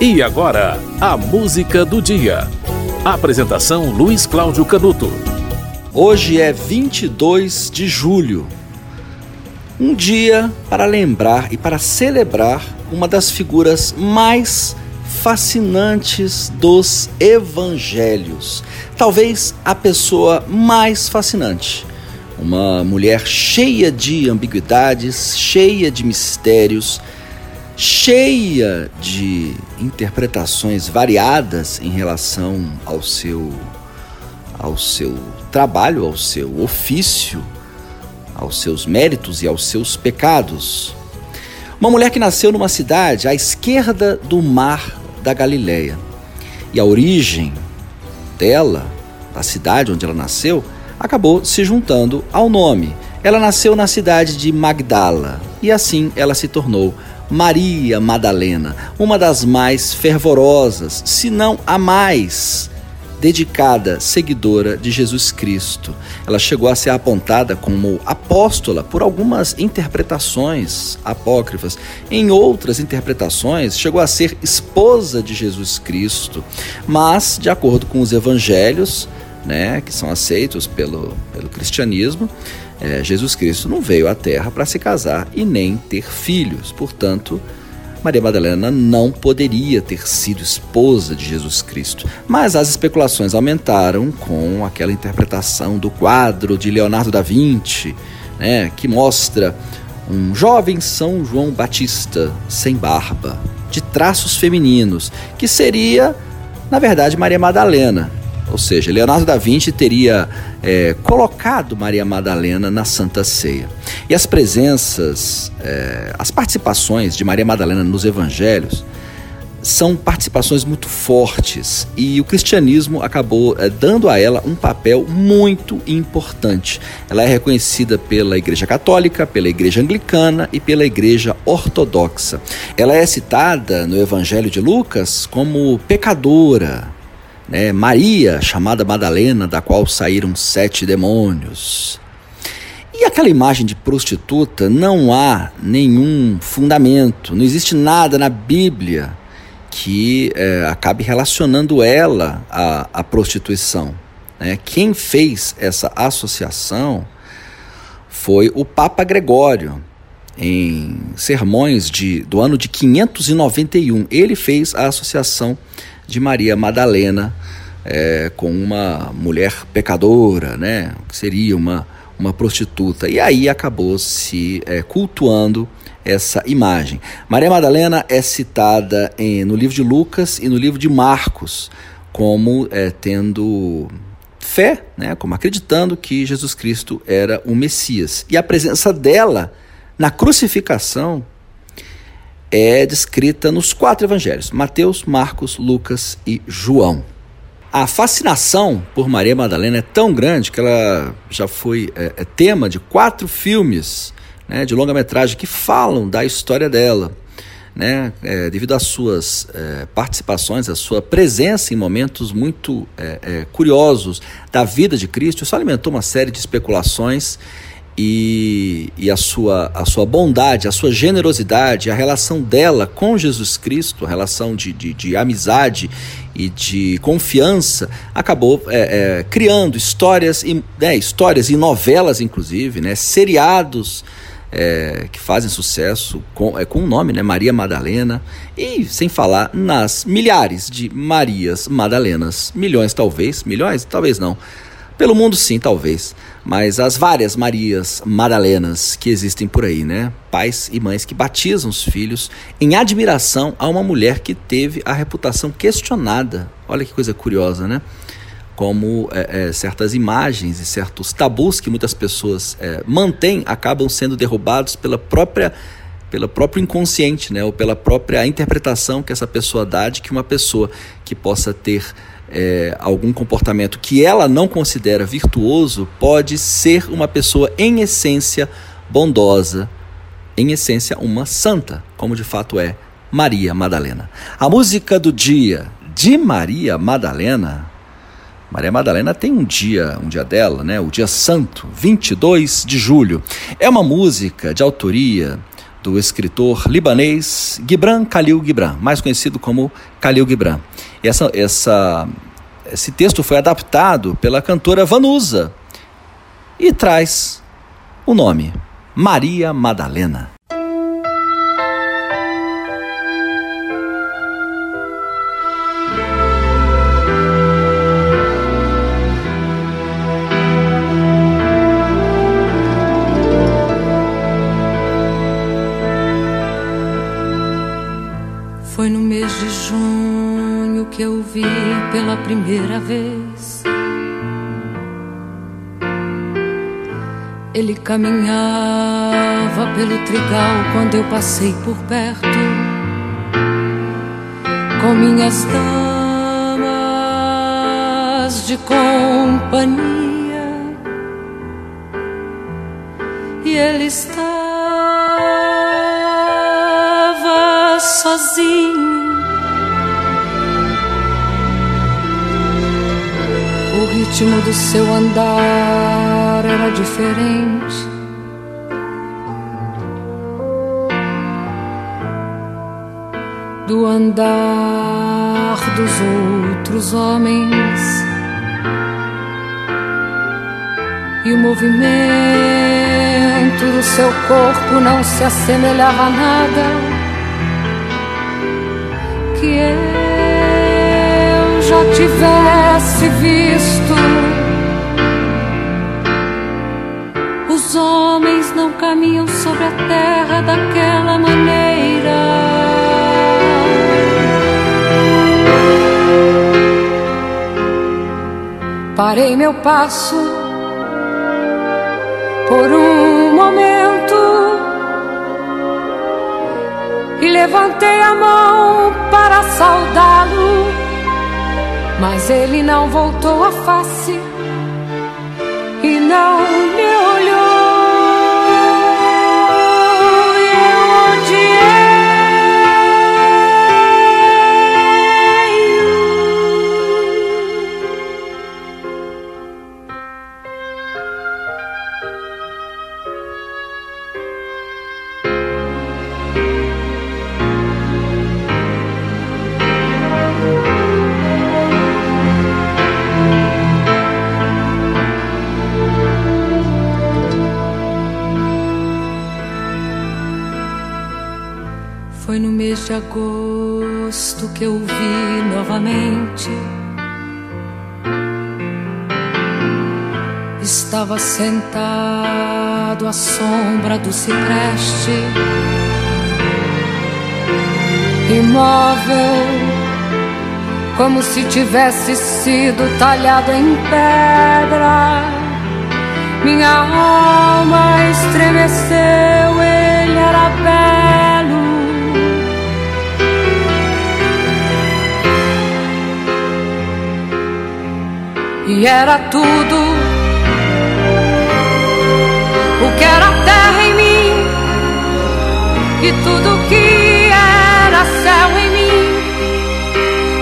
E agora, a música do dia. Apresentação Luiz Cláudio Canuto. Hoje é 22 de julho. Um dia para lembrar e para celebrar uma das figuras mais fascinantes dos evangelhos. Talvez a pessoa mais fascinante. Uma mulher cheia de ambiguidades, cheia de mistérios, cheia de interpretações variadas em relação ao seu ao seu trabalho, ao seu ofício, aos seus méritos e aos seus pecados. Uma mulher que nasceu numa cidade à esquerda do mar da Galileia. E a origem dela, da cidade onde ela nasceu, acabou se juntando ao nome. Ela nasceu na cidade de Magdala e assim ela se tornou Maria Madalena, uma das mais fervorosas, se não a mais dedicada seguidora de Jesus Cristo. Ela chegou a ser apontada como apóstola por algumas interpretações apócrifas. Em outras interpretações, chegou a ser esposa de Jesus Cristo. Mas, de acordo com os evangelhos, né, que são aceitos pelo, pelo cristianismo, é, Jesus Cristo não veio à Terra para se casar e nem ter filhos. Portanto, Maria Madalena não poderia ter sido esposa de Jesus Cristo. Mas as especulações aumentaram com aquela interpretação do quadro de Leonardo da Vinci, né, que mostra um jovem São João Batista sem barba, de traços femininos, que seria, na verdade, Maria Madalena. Ou seja, Leonardo da Vinci teria é, colocado Maria Madalena na Santa Ceia. E as presenças, é, as participações de Maria Madalena nos evangelhos são participações muito fortes e o cristianismo acabou é, dando a ela um papel muito importante. Ela é reconhecida pela Igreja Católica, pela Igreja Anglicana e pela Igreja Ortodoxa. Ela é citada no Evangelho de Lucas como pecadora, né? Maria, chamada Madalena, da qual saíram sete demônios. E aquela imagem de prostituta não há nenhum fundamento, não existe nada na Bíblia que é, acabe relacionando ela à, à prostituição. Né? Quem fez essa associação foi o Papa Gregório, em sermões de, do ano de 591. Ele fez a associação de Maria Madalena é, com uma mulher pecadora, né? que seria uma, uma prostituta. E aí acabou se é, cultuando essa imagem. Maria Madalena é citada em, no livro de Lucas e no livro de Marcos como é, tendo fé, né, como acreditando que Jesus Cristo era o Messias. E a presença dela na crucificação é descrita nos quatro evangelhos: Mateus, Marcos, Lucas e João. A fascinação por Maria Madalena é tão grande que ela já foi é, é tema de quatro filmes né, de longa-metragem que falam da história dela. Né, é, devido às suas é, participações, à sua presença em momentos muito é, é, curiosos da vida de Cristo, isso alimentou uma série de especulações e, e a, sua, a sua bondade, a sua generosidade, a relação dela com Jesus Cristo, a relação de, de, de amizade e de confiança, acabou é, é, criando histórias, e, né, histórias e novelas, inclusive, né, seriados. É, que fazem sucesso com, é, com o nome, né? Maria Madalena, e sem falar nas milhares de Marias Madalenas, milhões talvez, milhões talvez não, pelo mundo, sim, talvez. Mas as várias Marias Madalenas que existem por aí, né? Pais e mães que batizam os filhos em admiração a uma mulher que teve a reputação questionada. Olha que coisa curiosa, né? Como é, é, certas imagens e certos tabus que muitas pessoas é, mantêm acabam sendo derrubados pela própria pelo próprio inconsciente, né, ou pela própria interpretação que essa pessoa dá de que uma pessoa que possa ter é, algum comportamento que ela não considera virtuoso pode ser uma pessoa em essência bondosa, em essência uma santa, como de fato é Maria Madalena. A música do dia de Maria Madalena. Maria Madalena tem um dia, um dia dela, né? O dia santo, 22 de julho. É uma música de autoria do escritor libanês Gibran Khalil Gibran, mais conhecido como Khalil Gibran. E essa, essa, esse texto foi adaptado pela cantora Vanusa e traz o nome Maria Madalena. Pela primeira vez. Ele caminhava pelo trigal quando eu passei por perto. Com minhas damas de companhia. E ele estava sozinho ritmo do seu andar era diferente. Do andar dos outros homens e o movimento do seu corpo não se assemelhava a nada que eu já tivesse visto. Os homens não caminham sobre a terra daquela maneira. Parei meu passo por um momento e levantei a mão para saudá-lo, mas ele não voltou a face e não me de agosto que eu vi novamente. Estava sentado à sombra do cipreste, imóvel, como se tivesse sido talhado em pedra. Minha alma estremeceu, e era tudo o que era terra em mim e tudo que era céu em mim.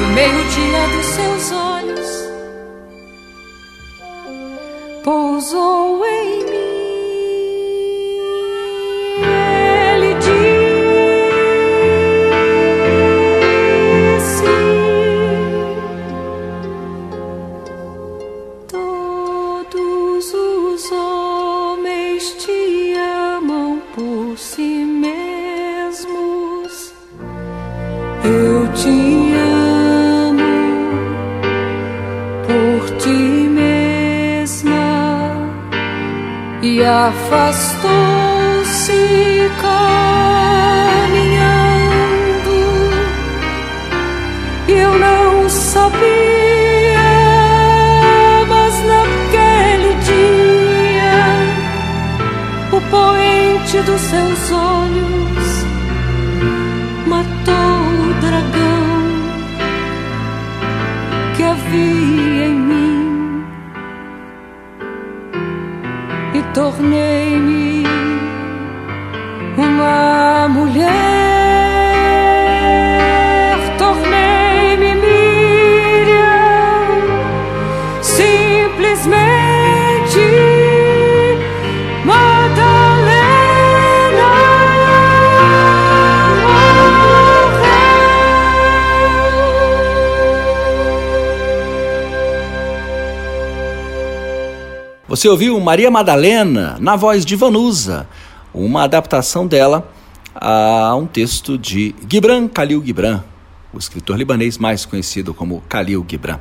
No meio-dia dos seus olhos pousou em mim. afastou-se caminhando e eu não sabia, mas naquele dia o poente dos seus olhos Você ouviu Maria Madalena na voz de Vanusa, uma adaptação dela a um texto de Gibran Khalil Gibran, o escritor libanês mais conhecido como Khalil Gibran.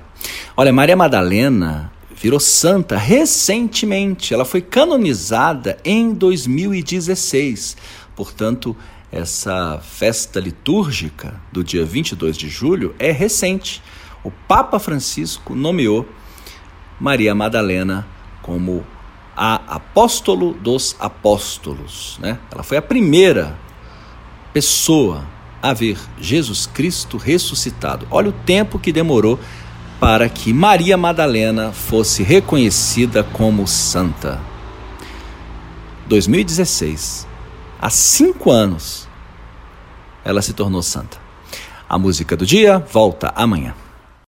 Olha, Maria Madalena virou santa recentemente. Ela foi canonizada em 2016. Portanto, essa festa litúrgica do dia 22 de julho é recente. O Papa Francisco nomeou Maria Madalena como a apóstolo dos apóstolos. Né? Ela foi a primeira pessoa a ver Jesus Cristo ressuscitado. Olha o tempo que demorou para que Maria Madalena fosse reconhecida como santa. 2016, há cinco anos, ela se tornou santa. A música do dia volta amanhã.